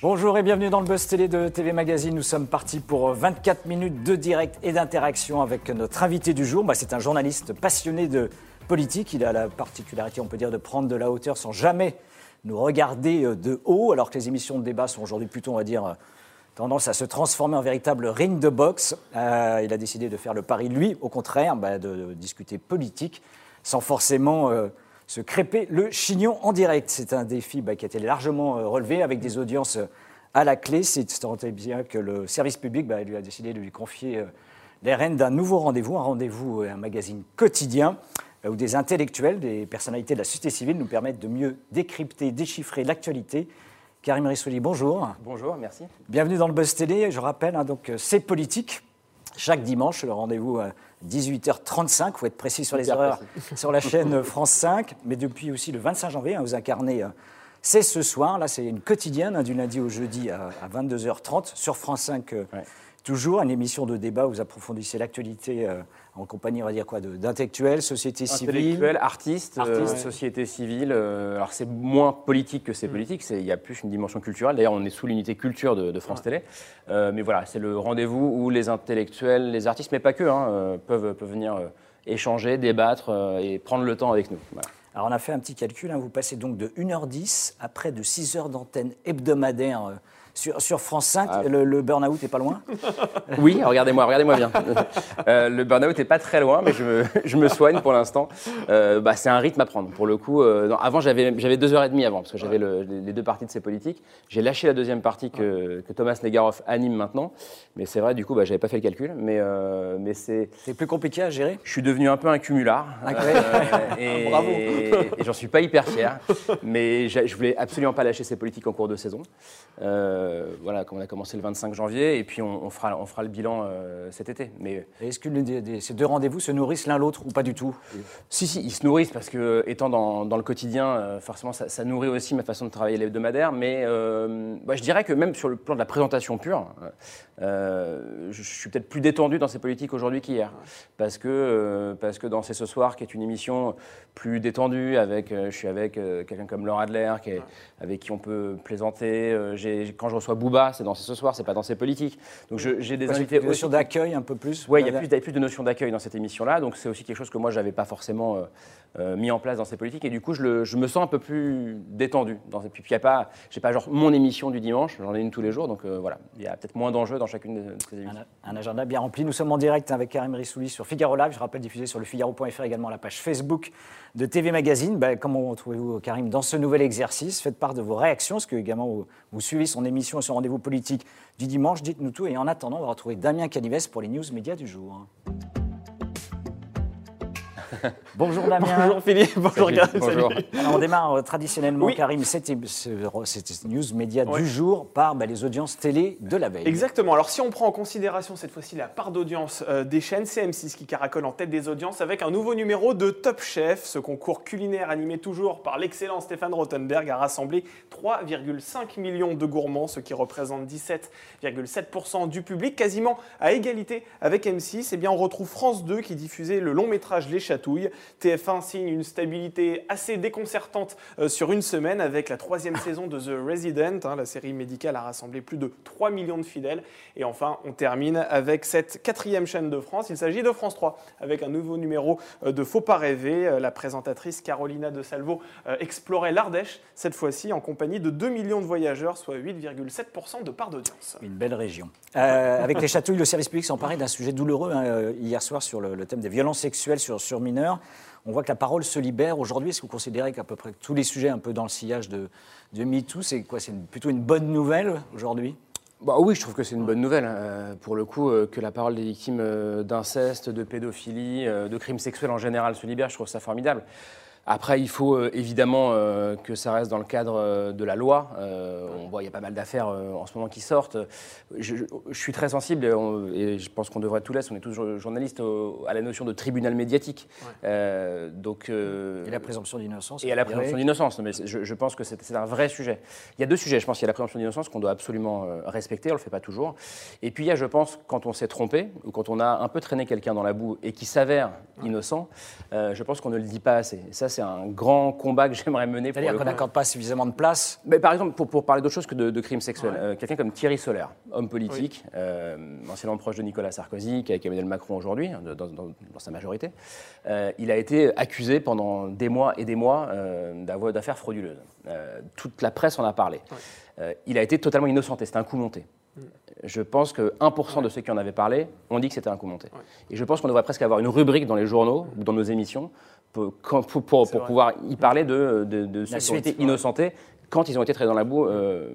Bonjour et bienvenue dans le Buzz Télé de TV Magazine. Nous sommes partis pour 24 minutes de direct et d'interaction avec notre invité du jour. Bah, c'est un journaliste passionné de politique. Il a la particularité, on peut dire, de prendre de la hauteur sans jamais nous regarder euh, de haut, alors que les émissions de débat sont aujourd'hui plutôt, on va dire, euh, tendance à se transformer en véritable ring de boxe. Euh, il a décidé de faire le pari, lui, au contraire, bah, de, discuter politique sans forcément se crêper le chignon en direct. C'est un défi bah, qui a été largement euh, relevé avec des audiences euh, à la clé. C'est tant bien que le service public bah, lui a décidé de lui confier euh, les rênes d'un nouveau rendez-vous, un rendez-vous, un magazine quotidien où des intellectuels, des personnalités de la société civile nous permettent de mieux décrypter, déchiffrer l'actualité. Karim Rissouli, bonjour. Bonjour, merci. Bienvenue dans le Buzz Télé. Je rappelle, hein, donc c'est politique. Chaque dimanche, le rendez-vous 18h35, il faut être précis sur les horaires, sur la chaîne France 5, mais depuis aussi le 25 janvier, hein, vous incarnez, euh, c'est ce soir, là c'est une quotidienne, hein, du lundi au jeudi à, 22h30, sur France 5 euh, toujours, une émission de débat où vous approfondissez l'actualité euh, en compagnie, on va dire quoi, d'intellectuels, société civile. Intellectuels, artistes, euh, société civile. Euh, alors c'est moins politique que c'est mm. politique, il y a plus une dimension culturelle. D'ailleurs, on est sous l'unité culture de, France Télé. Euh, mais voilà, c'est le rendez-vous où les intellectuels, les artistes, mais pas que, hein, peuvent, peuvent venir échanger, débattre et prendre le temps avec nous. Alors on a fait un petit calcul, hein. vous passez donc de 1h10 à près de 6 heures d'antenne hebdomadaire sur, France 5, ah. le, burn-out est pas loin Oui, regardez-moi, regardez-moi bien. Euh, le burn-out est pas très loin, mais je me, soigne pour l'instant. Euh, bah, c'est un rythme à prendre. Pour le coup, euh, avant, j'avais, j'avais deux heures et demie avant, parce que j'avais les deux parties de ces politiques. J'ai lâché la deuxième partie que, Thomas Negaroff anime maintenant. Mais c'est vrai, du coup, bah, j'avais pas fait le calcul. Mais, mais c'est. C'est plus compliqué à gérer? Je suis devenu un peu un cumulard. Ah, et, Bravo. Et, j'en suis pas hyper fier. Mais je voulais absolument pas lâcher ces politiques en cours de saison. Euh, voilà, on a commencé le 25 janvier, et puis on, fera, on fera le bilan euh, cet été. Mais est-ce que ces deux rendez-vous se nourrissent l'un l'autre ou pas du tout? Si, si, ils se nourrissent parce que étant dans, le quotidien, euh, forcément, ça, nourrit aussi ma façon de travailler l'hebdomadaire. Mais bah, je dirais que même sur le plan de la présentation pure, je suis peut-être plus détendu dans ces politiques aujourd'hui qu'hier, parce que parce que dans C'est ce soir, qui est une émission plus détendue, avec, je suis avec quelqu'un comme Laura Adler, qui avec qui on peut plaisanter. quand je reçois Bouba, c'est dans ce soir, c'est pas dans ses politiques. Donc j'ai des invités. Une notion d'accueil un peu plus Oui, il y a plus, plus de notion d'accueil dans cette émission-là. Donc c'est aussi quelque chose que moi, je n'avais pas forcément euh, euh, mis en place dans ces politiques. Et du coup, je, me sens un peu plus détendu. Dans, puis il y a pas, j'ai pas genre mon émission du dimanche, j'en ai une tous les jours. Donc euh, voilà, il y a peut-être moins d'enjeux dans chacune de, ces émissions. Un, agenda bien rempli. Nous sommes en direct avec Karim Rissouli sur Figaro Live. Je rappelle, diffusé sur le Figaro.fr également la page Facebook de TV Magazine. Ben, comment trouvez-vous, Karim, dans ce nouvel exercice? Faites part de vos réactions, parce que également vous, vous suivez son émission et son rendez-vous politique du dimanche. Dites-nous tout. Et en attendant, on va retrouver Damien Canives pour les news médias du jour. Bonjour Damien. Bonjour Philippe. Bonjour Bonjour. on démarre euh, traditionnellement, Karim, cette, news média du jour par bah, les audiences télé de la veille. Exactement. Alors si on prend en considération cette fois-ci la part d'audience euh, des chaînes, cm 6 qui caracole en tête des audiences avec un nouveau numéro de Top Chef. Ce concours culinaire animé toujours par l'excellent Stéphane Rothenberg a rassemblé 3,5 millions de gourmands, ce qui représente 17,7% du public, quasiment à égalité avec M6. Et eh bien on retrouve France 2 qui diffusait le long métrage Les Chatouilles. TF1 signe une stabilité assez déconcertante euh, sur une semaine avec la troisième saison de The Resident. Hein. la série médicale a rassemblé plus de 3 millions de fidèles. Et enfin, on termine avec cette quatrième chaîne de France. Il s'agit de France 3 avec un nouveau numéro euh, de Faut pas rêver. Euh, la présentatrice Carolina de Salvo explorait l'Ardèche, cette fois-ci en compagnie de 2 millions de voyageurs, soit 8,7% de part d'audience. Une belle région. avec les chatouilles, le service public emparé d'un sujet douloureux hein, hier soir sur le, thème des violences sexuelles sur, sur On voit que la parole se libère. Aujourd'hui, est-ce que vous considérez qu'à peu près tous les sujets un peu dans le sillage de, de MeToo, c'est quoi C'est plutôt une bonne nouvelle aujourd'hui? Bah oui, je trouve que c'est une bonne nouvelle. Hein. pour le coup, euh, que la parole des victimes euh, d'inceste, de pédophilie, euh, de crimes sexuels en général se libère, je trouve ça formidable. Après, il faut euh, évidemment euh, que ça reste dans le cadre euh, de la loi. on voit, il y a pas mal d'affaires en ce moment qui sortent. Je, suis très sensible, et, je pense qu'on devrait tout laisser, on est tous journalistes, à la notion de tribunal médiatique. donc, et la présomption d'innocence. Et à la présomption d'innocence, mais je, pense que c'est un vrai sujet. Il y a deux sujets, je pense. Il y a la présomption d'innocence qu'on doit absolument respecter, on ne le fait pas toujours. Et puis il y a, je pense, quand on s'est trompé, ou quand on a un peu traîné quelqu'un dans la boue et qui s'avère innocent, je pense qu'on ne le dit pas assez. ça, c'est un grand combat que j'aimerais mener. C'est-à-dire qu'on n'accorde pas suffisamment de place mais Par exemple, pour, pour parler d'autre chose que de, de crimes sexuels, euh, quelqu'un comme Thierry Solaire, homme politique, euh, anciennement proche de Nicolas Sarkozy, qui est avec Emmanuel Macron aujourd'hui, hein, dans, dans- dans sa majorité, euh, il a été accusé pendant des mois et des mois euh, d'affaires frauduleuses. Euh, toute la presse en a parlé. Euh, il a été totalement innocenté, c'était un coup monté. Je pense que 1% de ceux qui en avaient parlé ont dit que c'était un coup monté. Et je pense qu'on devrait presque avoir une rubrique dans les journaux ou dans nos émissions pour, quand- pour- pour- pour vrai. pouvoir y parler de, de, de ceux qui ont été innocentés quand ils ont été traînés dans la boue, euh,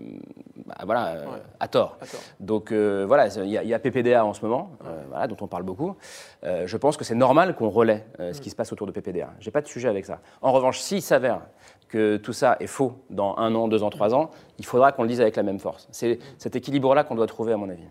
bah, voilà, euh, Ouais. à tort. À tort. Donc euh, voilà, il y, a- il y a PPDA en ce moment, euh, voilà, dont on parle beaucoup. Euh, je pense que c'est normal qu'on relaie euh, ce qui se passe autour de PPDA. J'ai pas de sujet avec ça. En revanche, s'il s'avère que tout ça est faux dans un an, deux ans, trois ans, il faudra qu'on le dise avec la même force. C'est cet équilibre-là qu'on doit trouver, à mon avis.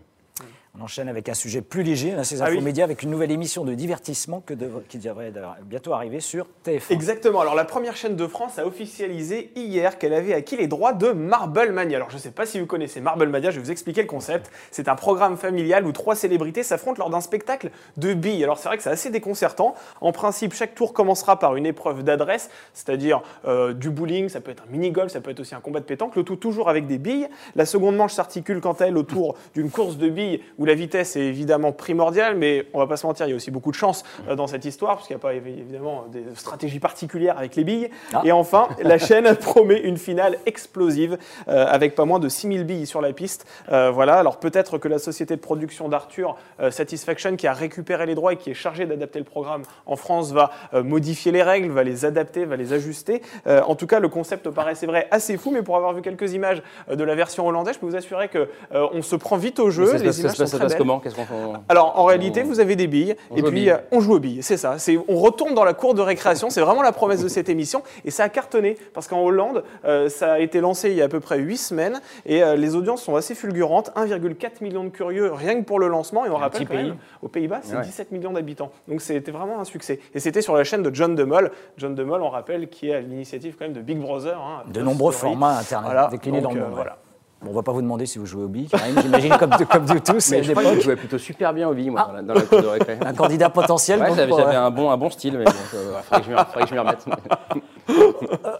On enchaîne avec un sujet plus léger, là, ces Ah oui. infomédias, avec une nouvelle émission de divertissement que qui devrait bientôt arriver sur TF1. Exactement. Alors la première chaîne de France a officialisé hier qu'elle avait acquis les droits de Marble Mania. Alors je ne sais pas si vous connaissez Marble Mania, je vais vous expliquer le concept. C'est un programme familial où trois célébrités s'affrontent lors d'un spectacle de billes. Alors c'est vrai que c'est assez déconcertant. En principe, chaque tour commencera par une épreuve d'adresse, c'est-à-dire euh, du bowling, ça peut être un mini-golf, ça peut être aussi un combat de pétanque, le tout toujours avec des billes. La seconde manche s'articule quant à elle autour d'une course de billes où la vitesse est évidemment primordiale, mais on va pas se mentir, il y a aussi beaucoup de chance euh, dans cette histoire, parce qu'il n'y a pas évi- évidemment des stratégies particulières avec les billes. Ah. Et enfin, la chaîne promet une finale explosive euh, avec pas moins de 6000 billes sur la piste. Euh, voilà, alors peut-être que la société de production d'Arthur, euh, Satisfaction, qui a récupéré les droits et qui est chargée d'adapter le programme en France, va modifier les règles, va les adapter, va les ajuster. En tout cas, le concept paraît, c'est vrai, assez fou, mais pour avoir vu quelques images de la version hollandaise, je peux vous assurer que euh, on se prend vite au jeu. ça se les passe, ça images se passe- sont ça se passe comment? Qu'est-ce qu'on fait? Alors en réalité, On- vous avez des billes on et puis billes. euh, on joue aux billes, c'est ça. C'est on retourne dans la cour de récréation. C'est vraiment la promesse de cette émission et ça a cartonné parce qu'en Hollande, euh, ça a été lancé il y a à peu près 8 semaines et euh, les audiences sont assez fulgurantes. 1,4 million de curieux rien que pour le lancement et on Un rappelle quand même, pays. aux Pays-Bas, c'est Ouais. 17 millions d'habitants. Donc c'était vraiment un succès et c'était sur la chaîne de John DeMol. John DeMol, on rappelle, qui est à l'initiative quand même de Big Brother. hein, De nombreux formats internet Voilà, déclinés donc, dans le euh, monde. voilà. Bon, on va pas vous demander si vous jouez au billes, j'imagine, comme, comme nous tous, Mais je crois que je jouais plutôt super bien au billes, moi, Ah. dans la- dans la cour de récré. Un candidat potentiel. Ouais, j'avais euh, un bon, un bon style, mais bon, euh, faudrait que je m'y- faudrait que je m'y remette.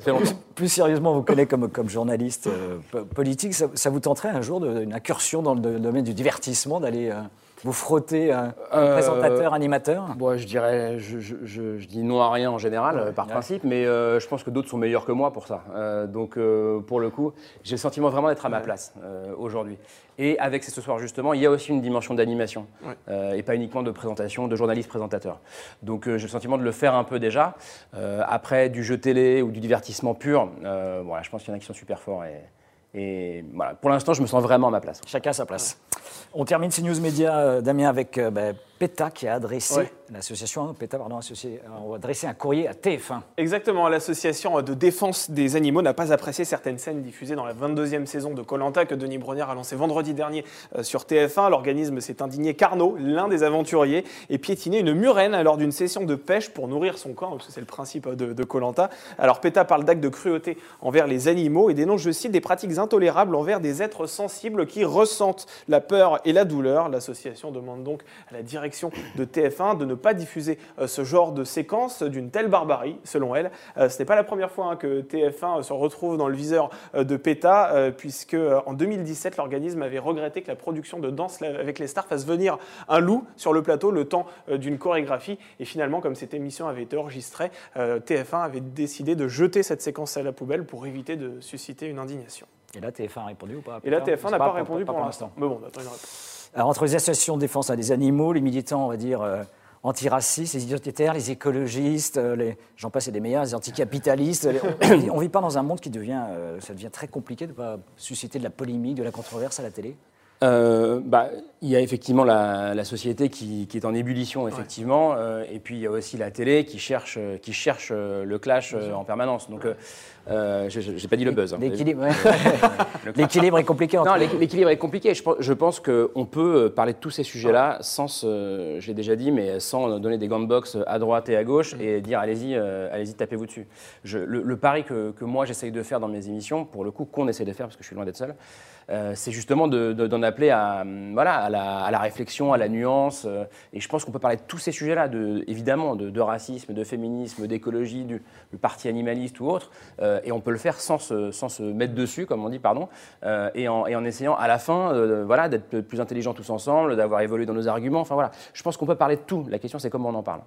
Longtemps. Plus sérieusement, vous connaît comme, comme journaliste euh, po- politique. Ça, ça vous tenterait un jour de- une incursion dans le do- domaine du divertissement, d'aller euh, vous frotter un Euh, présentateur, animateur? Bon, je dirais, je, je- je- je dis non à rien en général, euh, par ouais. principe, mais euh, je pense que d'autres sont meilleurs que moi pour ça. Euh, donc, euh, pour le coup, j'ai le sentiment vraiment d'être à ma place euh, aujourd'hui. Et avec ce soir, justement, il y a aussi une dimension d'animation, Ouais. euh, et pas uniquement de présentation, de journaliste-présenteur. Donc, euh, j'ai le sentiment de le faire un peu déjà. Euh, après, du jeu télé ou du divertissement pur, euh, voilà, je pense qu'il y en a qui sont super forts. Et, et voilà, pour l'instant, je me sens vraiment à ma place. Chacun à sa place. On termine ces news médias, euh, Damien, avec euh, ben, PETA qui a adressé, Ouais. l'association hein, PETA, pardon, associé, a adressé un courrier à TF1. Exactement, l'association de défense des animaux n'a pas apprécié certaines scènes diffusées dans la 22e saison de Colanta que Denis Brognard a lancé vendredi dernier euh, sur TF1. L'organisme s'est indigné qu'Arnaud, l'un des aventuriers, ait piétiné une murène lors d'une session de pêche pour nourrir son camp, parce que c'est le principe euh, de Colanta. Alors PETA parle d'actes de cruauté envers les animaux et dénonce, je cite, des pratiques intolérables envers des êtres sensibles qui ressentent la peur et la douleur. L'association demande donc à la direction de TF1 de ne pas diffuser euh, ce genre de séquence d'une telle barbarie, selon elle. Euh, ce n'est pas la première fois hein, que TF1 se retrouve dans le viseur euh, de PETA, euh, puisque euh, en 2017, l'organisme avait regretté que la production de Danse avec les stars fasse venir un loup sur le plateau le temps euh, d'une chorégraphie. Et finalement, comme cette émission avait été enregistrée, euh, TF1 avait décidé de jeter cette séquence à la poubelle pour éviter de susciter une indignation. Et là, TF1 a répondu ou pas? Et là, PETA TF1 C'est n'a pas, répondu pour, l'instant. Mais bon, on attend une réponse. Alors, entre les associations de défense des animaux, les militants, on va dire, euh, antiracistes, les identitaires, les écologistes, euh, les, j'en passe et des meilleurs, les anticapitalistes, on ne vit pas dans un monde qui devient, euh, ça devient très compliqué de ne pas susciter de la polémique, de la controverse à la télé. Euh, bah, il y a effectivement la, la société qui, qui est en ébullition, effectivement, euh, et puis il y a aussi la télé qui cherche, euh, qui cherche le clash euh, en permanence. Donc, j'ai- pas dit le buzz. hein. L'équilibre, ouais. Est compliqué Non, l'équ- l'équilibre est compliqué. Je pense, je pense qu'on peut parler de tous ces sujets-là sans, se- je l'ai déjà dit, mais sans donner des gants de boxe à droite et à gauche et dire allez-y, allez-y, tapez-vous dessus. Je- le, le pari que, que moi j'essaye de faire dans mes émissions, pour le coup qu'on essaie de faire parce que je suis loin d'être seul, c'est justement de- de- d'en a- appeler à, voilà, à, la, réflexion, à la nuance. et je pense qu'on peut parler de tous ces sujets-là, de, évidemment, de, racisme, de féminisme, d'écologie, du, parti animaliste ou autre. et on peut le faire sans se, sans se mettre dessus, comme on dit, pardon, et en, et, en, essayant à la fin voilà, d'être plus intelligents tous ensemble, d'avoir évolué dans nos arguments. Enfin voilà, je pense qu'on peut parler de tout. La question, c'est comment on en parle.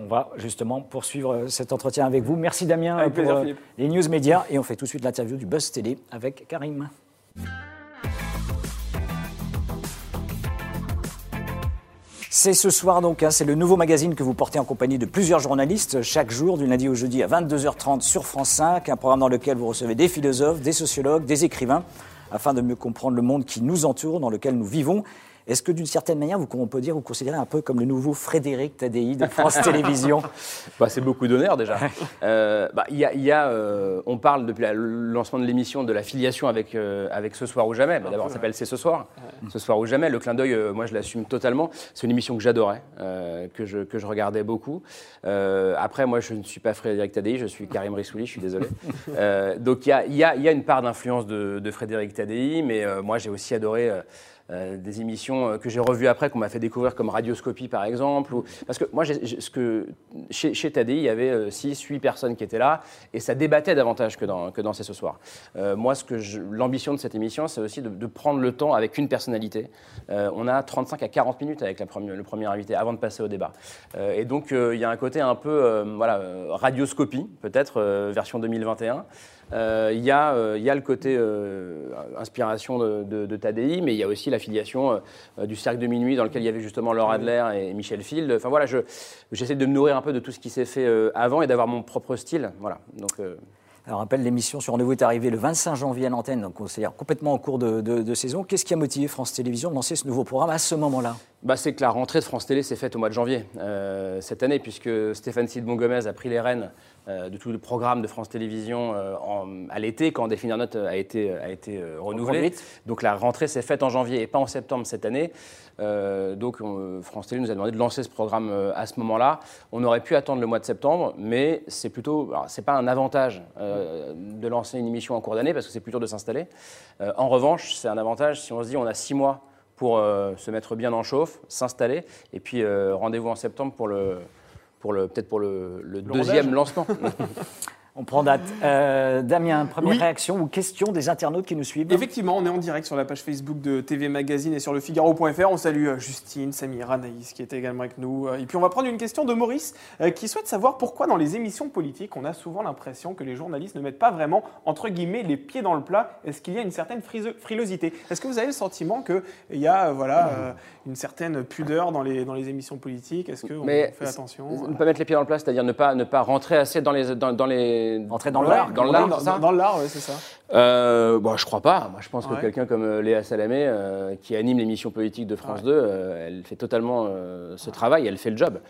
On va justement poursuivre cet entretien avec vous. Merci Damien pour euh, les news médias et on fait tout de suite l'interview du Buzz Télé avec Karim. C'est ce soir donc, hein, c'est le nouveau magazine que vous portez en compagnie de plusieurs journalistes chaque jour, du lundi au jeudi à 22h30 sur France 5, un programme dans lequel vous recevez des philosophes, des sociologues, des écrivains, afin de mieux comprendre le monde qui nous entoure, dans lequel nous vivons est-ce que d'une certaine manière, vous, on peut dire, vous considérez un peu comme le nouveau Frédéric Tadei de France Télévisions? Bah, C'est beaucoup d'honneur déjà. euh, bah, y a, y a, euh, on parle depuis le lancement de l'émission de la filiation avec, euh, avec Ce soir ou jamais. Bah, d'abord, ça s'appelle C'est ce soir. Ce soir ou jamais. Le clin d'œil, euh, moi, je l'assume totalement. C'est une émission que j'adorais, que, je, que je regardais beaucoup. après, moi, je ne suis pas Frédéric Tadei, je suis Karim Rissouli, je suis désolé. donc, il y a, y, a, y a, une part d'influence de, de, Frédéric Tadei, mais moi, j'ai aussi adoré. Euh, des émissions euh, que j'ai revues après, qu'on m'a fait découvrir comme Radioscopie par exemple. Parce que moi, ce que, chez, chez Tadé, il y avait 6, euh, 8 personnes qui étaient là et ça débattait davantage que dans, que dans ce soir. moi, l'ambition de cette émission, c'est aussi de, prendre le temps avec une personnalité. on a 35 à 40 minutes avec le premier invité avant de passer au débat. et donc, il y a un côté un peu voilà, radioscopie, peut-être, version 2021. Euh, il y, euh, y, a le côté euh, inspiration de, de, Tadei, mais il y a aussi l'affiliation du Cercle de Minuit dans lequel il y avait justement Laura Adler et Michel Field. Enfin voilà, j'essaie de me nourrir un peu de tout ce qui s'est fait avant et d'avoir mon propre style. Voilà. Donc, alors, rappelle, l'émission sur Rendez-vous est arrivée le 25 janvier à l'antenne, donc c'est complètement en cours de, saison. Qu'est-ce qui a motivé France Télévisions de lancer ce nouveau programme à ce moment-là? Bah, C'est que la rentrée de France Télé s'est faite au mois de janvier cette année, puisque Stéphane Sidbon Gomez a pris les rênes euh, de tout le programme de France Télévisions euh, à l'été, quand Définir Note a été, a été euh, renouvelé. Donc la rentrée s'est faite en janvier et pas en septembre cette année. donc France Télé nous a demandé de lancer ce programme à ce moment-là. On aurait pu attendre le mois de septembre, mais c'est plutôt, c'est pas un avantage de lancer une émission en cours d'année parce que c'est plus dur de s'installer. en revanche, c'est un avantage si on se dit on a six mois pour se mettre bien en chauffe, s'installer, et puis rendez-vous en septembre pour le, pour le, peut-être pour le, le deuxième lancement. On prend date. Euh, Damien, première réaction ou question des internautes qui nous suivent Effectivement, on est en direct sur la page Facebook de TV Magazine et sur le Figaro.fr. On salue euh, Justine, Samira, Naïs qui était également avec nous. Euh, et puis on va prendre une question de Maurice qui souhaite savoir pourquoi dans les émissions politiques, on a souvent l'impression que les journalistes ne mettent pas vraiment, entre guillemets, les pieds dans le plat. Est-ce qu'il y a une certaine frilosité? Est-ce que vous avez le sentiment qu'il y a voilà, une certaine pudeur dans les, dans les émissions politiques? Est-ce qu'on fait attention Ne pas mettre les pieds dans le plat, c'est-à-dire ne pas, ne pas rentrer assez dans les, dans les Entrer dans l'art Dans l'art, dans, l'art, oui, c'est ça. Euh, bon, je crois pas. Moi, je pense que quelqu'un comme euh, Léa Salamé, euh, qui anime l'émission politique de France 2, euh, elle fait totalement ce travail, elle fait le job.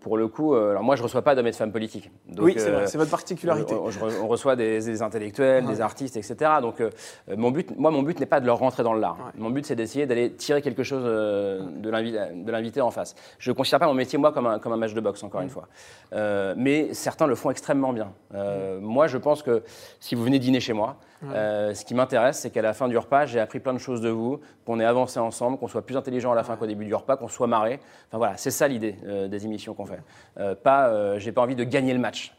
pour le coup, alors moi, je reçois pas d'hommes et de femmes politiques. oui, c'est vrai, c'est votre particularité. On, reçoit des, intellectuels, des artistes, etc. Donc, mon but, moi, mon but n'est pas de leur rentrer dans l'art. Mon but, c'est d'essayer d'aller tirer quelque chose de l'invité en face. Je ne considère pas mon métier, moi, comme un, comme un match de boxe, encore une fois. mais certains le font extrêmement bien. Moi, je pense que si vous venez dîner chez moi. Euh, ce qui m'intéresse, c'est qu'à la fin du repas, j'ai appris plein de choses de vous, qu'on ait avancé ensemble, qu'on soit plus intelligent à la fin qu'au début du repas, qu'on soit marré. Enfin voilà, c'est ça l'idée euh, des émissions qu'on fait. Euh, pas, j'ai pas envie de gagner le match.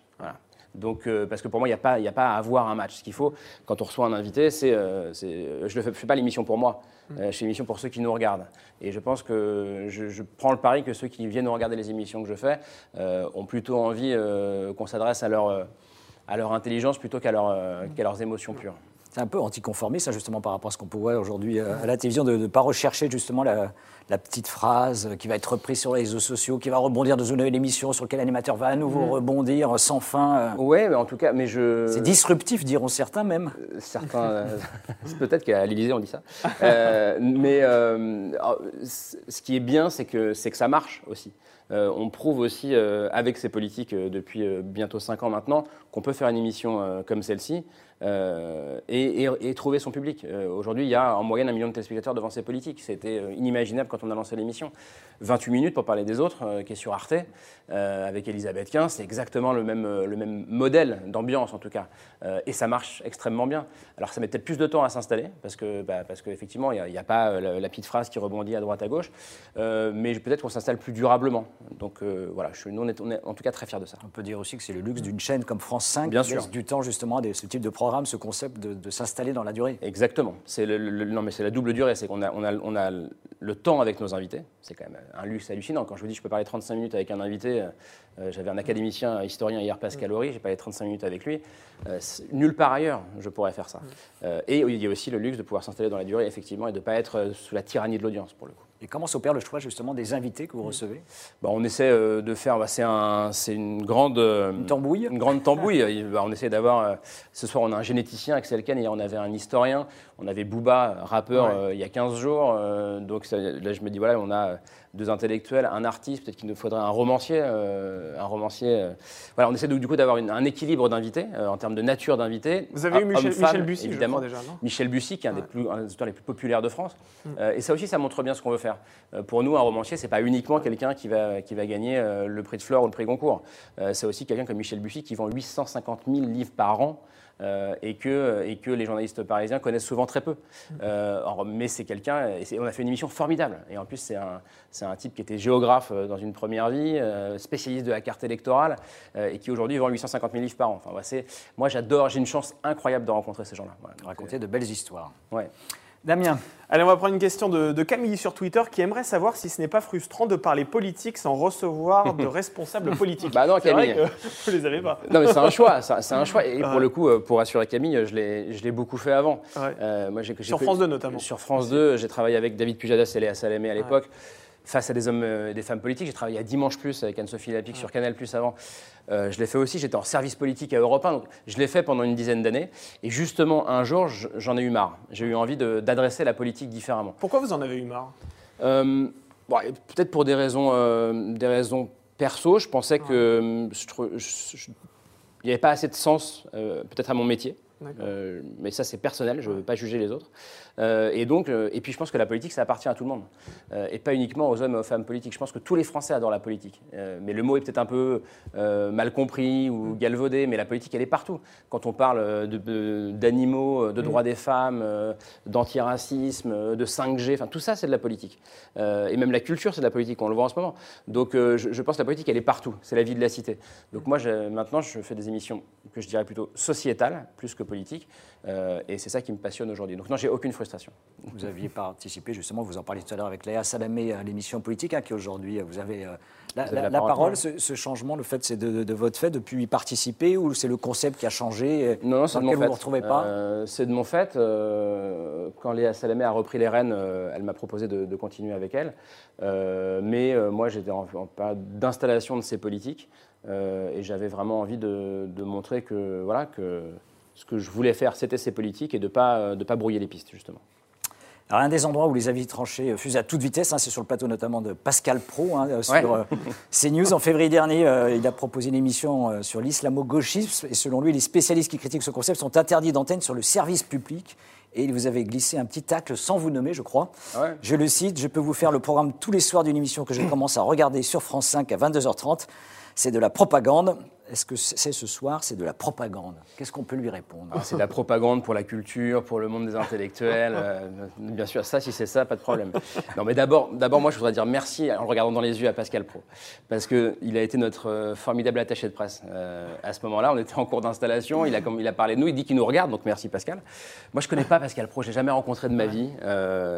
Donc, parce que pour moi, il n'y a, pas, a pas à avoir un match. Ce qu'il faut, quand on reçoit un invité, c'est, je ne fais, pas l'émission pour moi. Mm. je fais l'émission pour ceux qui nous regardent. Et je pense que je, je, prends le pari que ceux qui viennent regarder les émissions que je fais ont plutôt envie qu'on s'adresse à leur à leur intelligence plutôt qu'à leur, euh, leurs émotions pures. C'est un peu anticonformiste, justement, par rapport à ce qu'on peut voir aujourd'hui euh, à la télévision, de ne pas rechercher justement la, petite phrase qui va être reprise sur les réseaux sociaux, qui va rebondir dans une nouvelle émission sur laquelle l'animateur va à nouveau mm. rebondir sans fin. Euh. Oui, mais en tout cas, mais je. C'est disruptif, diront certains même. certains. Peut-être qu'à l'Élysée on dit ça. mais ce qui est bien, c'est que, que ça marche aussi. On prouve aussi avec ces politiques depuis bientôt 5 ans maintenant qu'on peut faire une émission comme celle-ci euh, et, trouver son public. Euh, aujourd'hui, il y a en moyenne un million de téléspectateurs devant ces politiques. C'était euh, inimaginable quand on a lancé l'émission. 28 minutes pour parler des autres, qui est sur Arte, avec Elisabeth Quint, c'est exactement le même, le même modèle d'ambiance en tout cas. et ça marche extrêmement bien. Alors ça met peut-être plus de temps à s'installer, parce que bah, qu'effectivement, il n'y a, pas la, petite phrase qui rebondit à droite à gauche, mais peut-être qu'on s'installe plus durablement. Donc voilà, je, nous, on est, en tout cas très fiers de ça. On peut dire aussi que c'est le luxe d'une chaîne comme France 5 bien qui sûr. du temps justement à ce type de programme, ce concept de, s'installer dans la durée. Exactement. C'est le, non, mais c'est la double durée. C'est qu'on a, on a, on a le temps avec nos invités. C'est quand même un luxe hallucinant. Quand je vous dis je peux parler 35 minutes avec un invité, euh, j'avais un académicien, un historien hier, Pascal Horry, j'ai parlé 35 minutes avec lui. Euh, nulle part ailleurs, je pourrais faire ça. Euh, et il y a aussi le luxe de pouvoir s'installer dans la durée, effectivement, et de ne pas être sous la tyrannie de l'audience, pour le coup. Et comment s'opère le choix justement des invités que vous recevez? Bah, On essaie de faire, bah, c'est un, une grande... une tambouille? Une grande tambouille. Bah, on essaie d'avoir, ce soir on a un généticien, Axel Ken, hier on avait un historien, on avait Booba, rappeur, il y a 15 jours. donc là je me dis, voilà, on a deux intellectuels, un artiste, peut-être qu'il nous faudrait un romancier. un romancier voilà, on essaie du coup d'avoir un équilibre d'invités en termes de nature d'invités. Vous avez eu Michel, Bussy, évidemment. déjà, non? Michel Bussy, qui est un, des, plus, auteurs les plus populaires de France. Mm. et ça aussi, ça montre bien ce qu'on veut faire. pour nous, un romancier, c'est pas uniquement quelqu'un qui va, qui va gagner le prix de Flore ou le prix Goncourt. c'est aussi quelqu'un comme Michel Bussy qui vend 850 000 livres par an. Euh, et, que, et que les journalistes parisiens connaissent souvent très peu. Euh, mais c'est quelqu'un, on a fait une émission formidable. Et en plus, c'est un, un, type qui était géographe euh, dans une première vie, spécialiste de la carte électorale, et qui aujourd'hui vend 850 000 livres par an. Enfin, moi, j'adore, j'ai une chance incroyable de rencontrer ces gens-là. Raconter de belles histoires. Ouais. Damien. Allez, on va prendre une question de, Camille sur Twitter qui aimerait savoir si ce n'est pas frustrant de parler politique sans recevoir de responsables politiques. bah non, Camille. Vrai que vous les avez pas. Non, mais c'est un choix. C'est un choix. Et pour le coup, euh, pour assurer Camille, je l'ai beaucoup fait avant. Euh, moi, sur France 2 notamment. Sur France 2, j'ai travaillé avec David Pujadas et Léa Salamé à l'époque face à des hommes et des femmes politiques. J'ai travaillé à Dimanche Plus avec Anne-Sophie Lapic sur Canal Plus avant. Euh, je l'ai fait aussi, j'étais en service politique à Europe 1, donc je l'ai fait pendant une dizaine d'années. Et justement, un jour, j'en ai eu marre. J'ai eu envie d'adresser la politique différemment. Pourquoi vous en avez eu marre? Euh, Peut-être pour des raisons, euh, des raisons perso. Je pensais que il n'y avait pas assez de sens, peut-être à mon métier. mais ça, c'est personnel, je ne veux pas juger les autres. Euh, et donc, euh, et puis je pense que la politique, ça appartient à tout le monde, euh, et pas uniquement aux hommes et aux femmes politiques. Je pense que tous les Français adorent la politique, mais le mot est peut-être un peu mal compris ou mm. galvaudé, mais la politique, elle est partout. Quand on parle d'animaux, de, de, mm. droits des femmes, d'antiracisme, de 5G, enfin tout ça, c'est de la politique. et même la culture, c'est de la politique. On le voit en ce moment. Donc, je, je, pense que la politique, elle est partout. C'est la vie de la cité. Donc moi, maintenant, je fais des émissions que je dirais plutôt sociétales, plus que politiques, et c'est ça qui me passionne aujourd'hui. Donc non, j'ai aucune frustration vous aviez participé, justement, vous en parliez tout à l'heure avec Léa Salamé à l'émission politique, hein, qui aujourd'hui, vous avez euh, la, parole. Ce, changement, le fait, c'est de, votre fait depuis y participer ou c'est le concept qui a changé Non, non c'est de mon fait. Vous ne vous retrouvez pas euh, C'est de mon fait. Euh, quand Léa Salamé a repris les rênes, elle m'a proposé de, continuer avec elle. mais moi, j'étais en, période d'installation de ces politiques et j'avais vraiment envie de, de montrer que, voilà, que ce que je voulais faire, c'était ces politiques et de ne pas, euh, de pas brouiller les pistes, justement. Alors, un des endroits où les avis tranchés euh, fusent à toute vitesse, hein, c'est sur le plateau notamment de Pascal Pro hein, euh, sur CNews. En février dernier, il a proposé une émission sur l'islamo-gauchisme et selon lui, les spécialistes qui critiquent ce concept sont interdits d'antenne sur le service public. Et il vous avait glissé un petit tacle sans vous nommer, je crois. Ah je le cite, je peux vous faire le programme tous les soirs d'une émission que je commence à regarder sur France 5 à 22h30. C'est de la propagande est-ce que c'est ce soir, c'est de la propagande? Qu'est-ce qu'on peut lui répondre? Ah, C'est de la propagande pour la culture, pour le monde des intellectuels. Euh, bien sûr, ça, si c'est ça, pas de problème. Non, mais d'abord, moi, je voudrais dire merci en le regardant dans les yeux à Pascal Pro, parce qu'il a été notre euh, formidable attaché de presse. Euh, à ce moment-là, on était en cours d'installation, il a, il a parlé de nous, il dit qu'il nous regarde, donc merci Pascal. Moi, je connais pas Pascal Pro, je l'ai jamais rencontré de ma vie,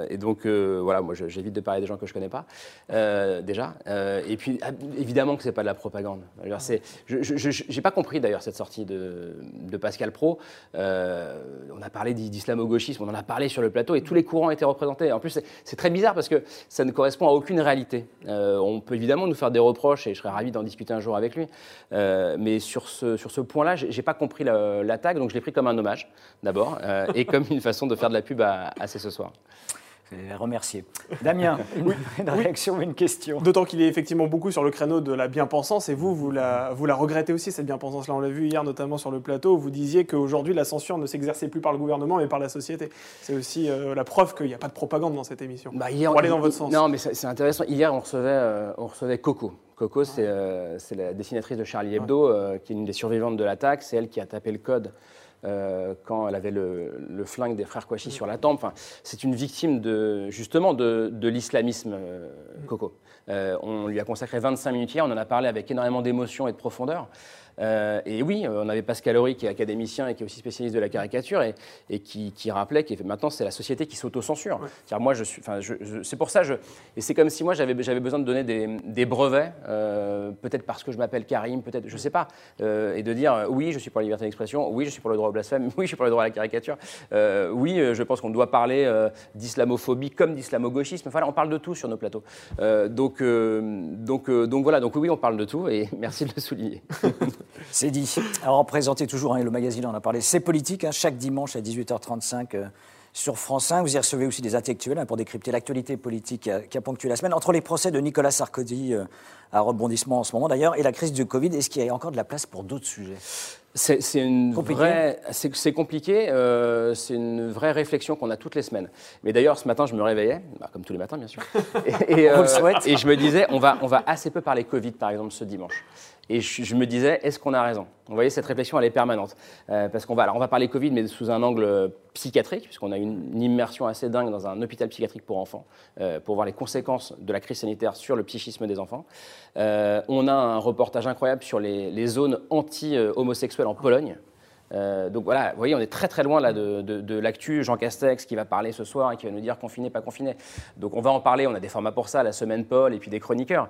et donc voilà, moi, j'évite de parler des gens que je connais pas déjà. et puis, ah, évidemment que c'est pas de la propagande. Je n'ai pas compris d'ailleurs cette sortie de, Pascal Pro. Euh, on a parlé d'islamo-gauchisme, on en a parlé sur le plateau et tous les courants étaient représentés. En plus, c'est très bizarre parce que ça ne correspond à aucune réalité. Euh, on peut évidemment nous faire des reproches et je serais ravi d'en discuter un jour avec lui. Euh, mais sur ce, point-là, je n'ai pas compris l'attaque, donc je l'ai pris comme un hommage d'abord et comme une façon de faire de la pub à, à ce soir. C'est remercier. Damien, une, une réaction ou une question D'autant qu'il est effectivement beaucoup sur le créneau de la bien-pensance, et vous, vous la, vous la regrettez aussi, cette bien-pensance-là. On l'a vu hier, notamment sur le plateau, où vous disiez qu'aujourd'hui, la censure ne s'exerçait plus par le gouvernement, mais par la société. C'est aussi euh, la preuve qu'il n'y a pas de propagande dans cette émission. Bah, hier, Pour aller dans votre sens. Non, mais c'est intéressant. Hier, on recevait, euh, on recevait Coco. Coco, c'est euh, c'est la dessinatrice de Charlie Hebdo, euh, qui est une des survivantes de l'attaque. C'est elle qui a tapé le code euh, quand elle avait le, flingue des frères Kouachi sur la tempe. Enfin, c'est une victime de, justement de, de l'islamisme, euh, Coco. Euh, on lui a consacré 25 minutes hier. On en a parlé avec énormément d'émotion et de profondeur. Euh, et oui, euh, on avait Pascal Horry, qui est académicien et qui est aussi spécialiste de la caricature, et, et qui, qui rappelait que maintenant c'est la société qui s'autocensure. C'est-à-dire, Moi, je suis, enfin, je- je- c'est pour ça, je, et c'est comme si moi j'avais, j'avais besoin de donner des, des brevets, euh, peut-être parce que je m'appelle Karim, peut-être, je sais pas, euh, et de dire oui, je suis pour la liberté d'expression, oui, je suis pour le droit au blasphème, oui, je suis pour le droit à la caricature, oui, je pense qu'on doit parler d'islamophobie comme d'islamo-gauchisme. Enfin, là, on parle de tout sur nos plateaux. Donc, donc, donc voilà, donc oui, on parle de tout, et merci de le souligner. C'est dit. Alors, présentez toujours, hein, le magazine, on en a parlé, c'est politique, hein, chaque dimanche à 18h35 euh, sur France 5. Vous y recevez aussi des intellectuels hein, pour décrypter l'actualité politique qui a, qui a ponctué la semaine. Entre les procès de Nicolas Sarkozy, euh, à rebondissement en ce moment d'ailleurs, et la crise du Covid, est-ce qu'il y a encore de la place pour d'autres sujets? C'est une Compliqué vraie, c'est c'est compliqué. euh, c'est une vraie réflexion qu'on a toutes les semaines. Mais d'ailleurs, ce matin, je me réveillais, bah, comme tous les matins, bien sûr, et, et, On le souhaite. et je me disais, on va, on va assez peu parler Covid, par exemple, ce dimanche. Et je, je me disais, est-ce qu'on a raison? Vous voyez, cette réflexion, elle est permanente. Euh, parce qu'on va, alors, on va parler Covid, mais sous un angle euh, psychiatrique, puisqu'on a une, une immersion assez dingue dans un hôpital psychiatrique pour enfants, euh, pour voir les conséquences de la crise sanitaire sur le psychisme des enfants. Euh, on a un reportage incroyable sur les, les zones anti-homosexuelles en Pologne. Euh, donc voilà, vous voyez, on est très très loin là de, de- de l'actu. Jean Castex qui va parler ce soir et qui va nous dire confiné, pas confiné. Donc on va en parler, on a des formats pour ça, la semaine Paul et puis des chroniqueurs.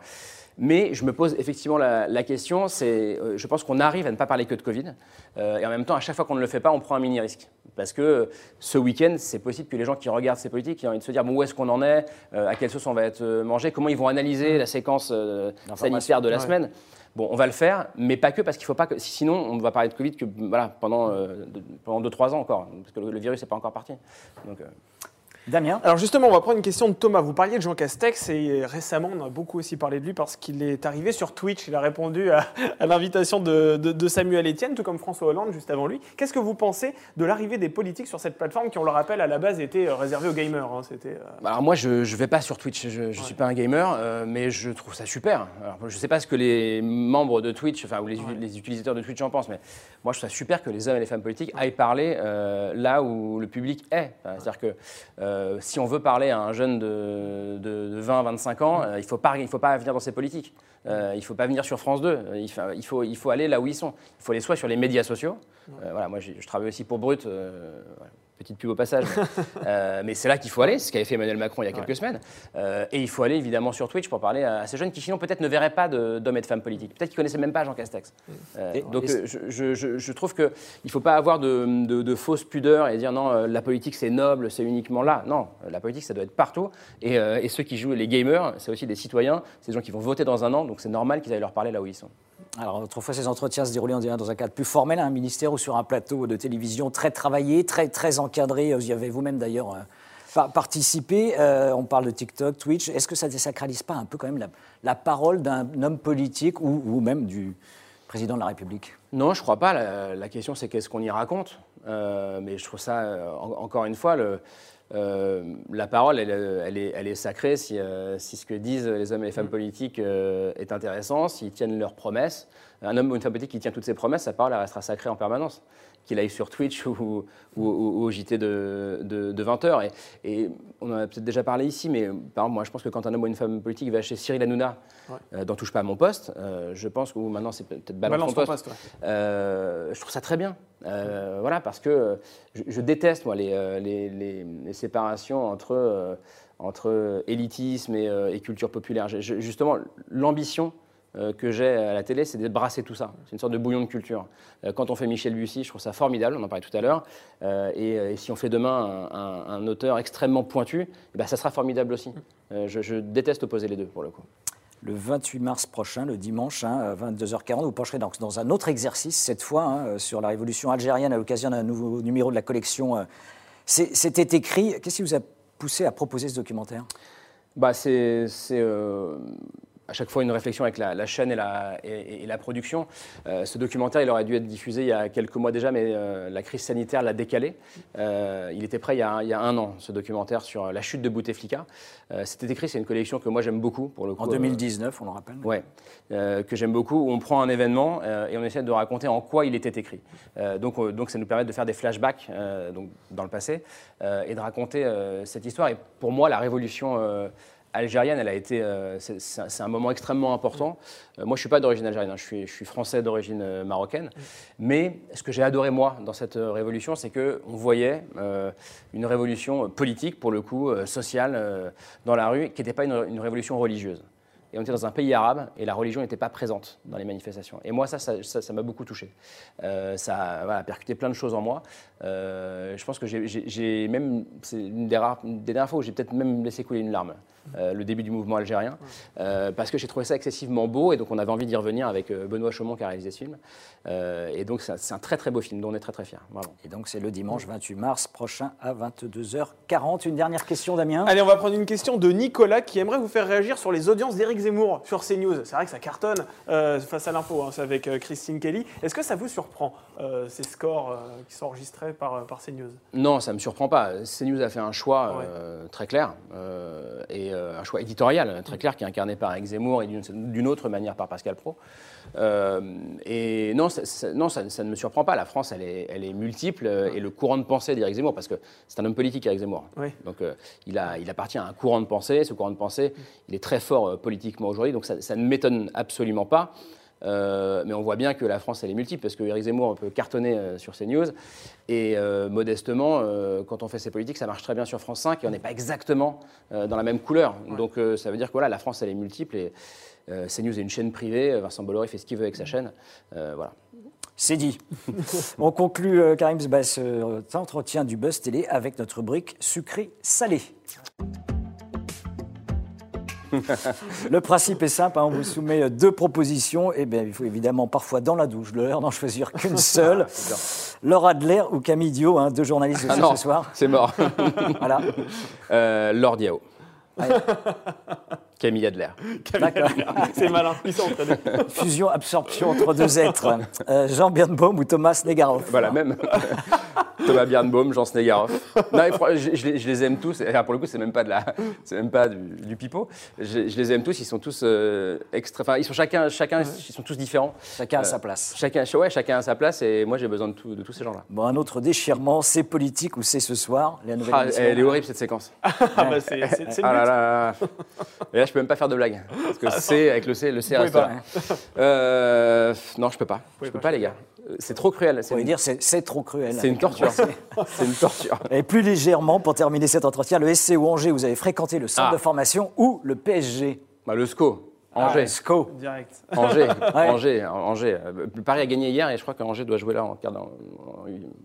Mais je me pose effectivement la, la question, c'est, euh, je pense qu'on arrive à ne pas parler que de Covid. Euh, et en même temps, à chaque fois qu'on ne le fait pas, on prend un mini risque. Parce que euh, ce week-end, c'est possible que les gens qui regardent ces politiques aient envie de se dire bon, où est-ce qu'on en est, euh, à quelle sauce on va être mangé, comment ils vont analyser la séquence sanitaire de la Ouais. semaine. Bon, on va le faire, mais pas que, parce qu'il faut pas que. si- Sinon, on va parler de Covid que voilà, pendant, euh, de- pendant 2-3 ans encore, parce que le, le virus n'est pas encore parti. Donc, euh, Damien Alors justement, on va prendre une question de Thomas. Vous parliez de Jean Castex et récemment, on a beaucoup aussi parlé de lui parce qu'il est arrivé sur Twitch. Il a répondu à, à l'invitation de, de- de Samuel Etienne, tout comme François Hollande juste avant lui. Qu'est-ce que vous pensez de l'arrivée des politiques sur cette plateforme qui, on le rappelle, à la base était euh, réservée aux gamers hein. C'était euh, Bah, Alors moi, je ne vais pas sur Twitch, je ne suis pas un gamer, euh, mais je trouve ça super. Alors, je ne sais pas ce que les membres de Twitch, enfin, ou les, les utilisateurs de Twitch en pensent, mais moi, je trouve ça super que les hommes et les femmes politiques aillent parler euh, là où le public est. Enfin, C'est-à-dire que euh, si on veut parler à un jeune de, de, 20-25 ans, euh, il ne faut, pas- il faut pas venir dans ces politiques. Euh, il ne faut pas venir sur France 2. Euh, Il faut, il, faut, il faut aller là où ils sont. Il faut aller soit sur les médias sociaux. Euh, voilà, moi, j'ai- je travaille aussi pour Brut. Petite pub au passage. mais, euh, mais c'est là qu'il faut aller, c'est ce qu'avait fait Emmanuel Macron il y a quelques semaines. Euh, et il faut aller évidemment sur Twitch pour parler à ces jeunes qui sinon peut-être ne verraient pas d'hommes et de femmes politiques. Peut-être qu'ils connaissaient même pas Jean Castex. Euh, Et- donc et- je, je- je- je trouve qu'il ne faut pas avoir de, de- de fausses pudeurs et dire non, la politique c'est noble, c'est uniquement là. Non, la politique ça doit être partout. Et, et ceux qui jouent les gamers, c'est aussi des citoyens, c'est des gens qui vont voter dans un an, donc c'est normal qu'ils aillent leur parler là où ils sont. Alors, autrefois, ces entretiens se déroulaient dans un cadre plus formel, un ministère ou sur un plateau de télévision très travaillé, très, très encadré. Vous y avez vous-même d'ailleurs euh, par- participé. Euh, on parle de TikTok, Twitch. Est-ce que ça ne désacralise pas un peu quand même la, parole d'un homme politique ou, même du président de la République? Non, je crois pas. La, question, c'est qu'est-ce qu'on y raconte? Euh, mais je trouve ça, euh, en- encore une fois, le, euh, la parole, elle, elle est, elle est sacrée si, euh, si ce que disent les hommes et les femmes politiques euh, est intéressant, s'ils tiennent leurs promesses. Un homme ou une femme politique qui tient toutes ses promesses, sa parole, elle restera sacrée en permanence. Qu'il aille sur Twitch ou, ou- ou- ou au JT de, de, de 20h. Et, et on en a peut-être déjà parlé ici, mais par exemple, moi, je pense que quand un homme ou une femme politique va chez Cyril Hanouna, euh, dans Touche pas à mon poste, euh, je pense que maintenant c'est peut-être balance, Balance ton ton poste. poste, ouais. Euh, je trouve ça très bien. Euh, voilà, parce que je, je déteste moi les, les, les- les séparations entre, entre élitisme et, et culture populaire. Je- justement, l'ambition que j'ai à la télé, c'est de brasser tout ça. C'est une sorte de bouillon de culture. Euh, quand on fait Michel Bussy, je trouve ça formidable, on en parlait tout à l'heure. Euh, et, euh, et si on fait demain un, un- un auteur extrêmement pointu, eh ben, ça sera formidable aussi. Euh, je, je déteste opposer les deux, pour le coup. Le 28 mars prochain, le dimanche, hein, à 22h40, vous pencherez donc dans un autre exercice, cette fois hein, sur la révolution algérienne à l'occasion d'un nouveau numéro de la collection. euh, C'était écrit. Qu'est-ce qui vous a poussé à proposer ce documentaire? Bah, C'est euh, à chaque fois une réflexion avec la, chaîne et la, et, la production. Euh, ce documentaire, il aurait dû être diffusé il y a quelques mois déjà, mais euh, la crise sanitaire l'a décalé. Euh, il était prêt il y, a, il y, a, un an, ce documentaire sur la chute de Bouteflika. C'était écrit, c'est une collection que moi j'aime beaucoup. Pour le coup, en 2019, on le rappelle. Oui, que j'aime beaucoup, où on prend un événement et on essaie de raconter en quoi il était écrit. donc, donc ça nous permet de faire des flashbacks donc, dans le passé et de raconter cette histoire. Et pour moi, la révolution algérienne, elle a été, euh, c'est un moment extrêmement important. Euh, moi, je suis pas d'origine algérienne, hein. je, suis, je, suis, français d'origine euh, marocaine. Mais ce que j'ai adoré moi dans cette révolution, c'est que on voyait une révolution politique, pour le coup, sociale, dans la rue, qui n'était pas une révolution religieuse. Et on était dans un pays arabe et la religion n'était pas présente dans les manifestations. Et moi, ça, ça m'a beaucoup touché. Euh, ça a percuté plein de choses en moi. Euh, je pense que j'ai même, c'est une des, rares, des dernières fois où j'ai peut-être même laissé couler une larme, euh, le début du mouvement algérien, parce que j'ai trouvé ça excessivement beau et donc on avait envie d'y revenir avec Benoît Chaumont qui a réalisé ce film. et donc c'est un très très beau film dont on est très très fiers. Et donc c'est le dimanche 28 mars prochain à 22h40. Une dernière question, Damien? Allez, on va prendre une question de Nicolas qui aimerait vous faire réagir sur les audiences d'Éric Zemmour sur CNews. C'est vrai que ça cartonne euh, face à l'impôt, hein, c'est avec euh, Christine Kelly. Est-ce que ça vous surprend, euh, ces scores qui sont enregistrés par, par CNews? Non, ça ne me surprend pas. CNews a fait un choix très clair, et un choix éditorial très clair qui est incarné par Eric Zemmour et d'une autre manière par Pascal Pro. Et non, ça, non ça, ne me surprend pas. La France, elle est, elle est multiple, et le courant de pensée d'Éric Zemmour, parce que c'est un homme politique, Eric Zemmour. Donc il, a, il appartient à un courant de pensée. Ce courant de pensée, il est très fort politiquement aujourd'hui, donc ça, ne m'étonne absolument pas. Euh, mais on voit bien que la France, elle est multiple, parce que Eric Zemmour peut cartonner euh, sur CNews. Et euh, modestement, quand on fait ses politiques, ça marche très bien sur France 5, et on n'est pas exactement dans la même couleur. Donc ça veut dire que voilà, la France, elle est multiple, et CNews est une chaîne privée, Vincent Bolloré fait ce qu'il veut avec sa chaîne. voilà. C'est dit. on conclut, Karim Zbas, cet entretien du Buzz Télé avec notre rubrique sucré-salé. le principe est simple, hein, on vous soumet deux propositions, et bien il faut évidemment parfois dans la douche de l'heure n'en choisir qu'une seule. Laura Adler ou Camille Dio, hein, deux journalistes ah ce soir. C'est mort. voilà. Euh, Laure Diao. Camille Adler. C'est malin, ils sont Fusion, absorption entre deux êtres. Euh, Jean Birnbaum ou Thomas Negaroff. Voilà, même. Thomas Birnbaum, Jean Snegarov. Non, je, je, les aime tous. Et pour le coup, c'est même pas de la, c'est même pas du, pipeau. Je, les aime tous. Ils sont tous euh, extra. Enfin, ils sont chacun, chacun, ils sont tous différents. Chacun à sa place. Chacun, ouais, chacun à sa place. Et moi, j'ai besoin de, tout, de tous ces gens-là. Bon, un autre déchirement, c'est politique ou c'est ce soir. La ah, elle est horrible cette séquence. ah bah c'est, c'est, ah là là. Et là, je peux même pas faire de blague parce que c'est avec le C, le C reste là. Euh, non, je peux pas. Je peux pas, les gars. C'est trop cruel. C'est dire c'est trop cruel. C'est une torture. c'est une torture. Et plus légèrement, pour terminer cet entretien, le SC ou Angers, vous avez fréquenté le centre ah. de formation ou le PSG bah, Le SCO. Angers. Ah, SCO. Direct. Angers. Angers. Angers. Paris a gagné hier et je crois qu'Angers doit jouer là en, en,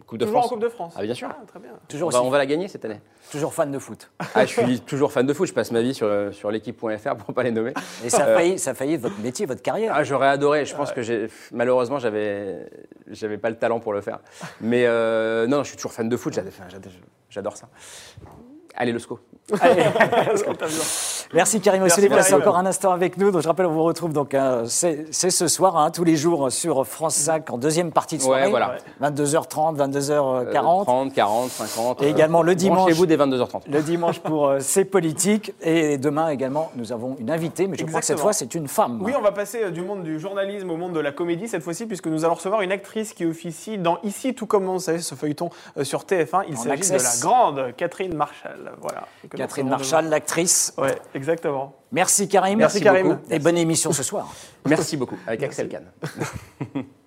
Coupe de France. en Coupe de France. Ah, bien sûr. très bien. Toujours on, va, on va la gagner cette année. Toujours fan de foot. Ah, je suis toujours fan de foot. Je passe ma vie sur, sur l'équipe.fr pour ne pas les nommer. Et ça a, euh, failli, ça a failli votre métier, votre carrière. Ah, j'aurais adoré. Je pense que j'ai, malheureusement, j'avais, j'avais pas le talent pour le faire. Mais euh, non, je suis toujours fan de foot. J'adore ça. Allez, le SCO. Allez, Merci Karim Merci passé encore un instant avec nous. Donc, je rappelle, on vous retrouve donc euh, c'est ce soir, hein, tous les jours sur France 5 en deuxième partie de soirée. Ouais, voilà. 22h30, 22h40. 30, 40, 50. Et également le dimanche. Chez vous dès 22h30. Le dimanche pour euh, C'est politique. Et demain également, nous avons une invitée, mais je crois que cette fois, c'est une femme. Oui, on va passer euh, du monde du journalisme au monde de la comédie cette fois-ci, puisque nous allons recevoir une actrice qui officie dans Ici tout commence, vous savez, ce feuilleton sur TF1. Il s'agit de la grande Catherine Marshall. Voilà. Catherine Marshall, l'actrice. Oui, exactement. Merci Karim. Merci, Karim. Et bonne émission ce soir. Merci beaucoup, avec Axel Kahn.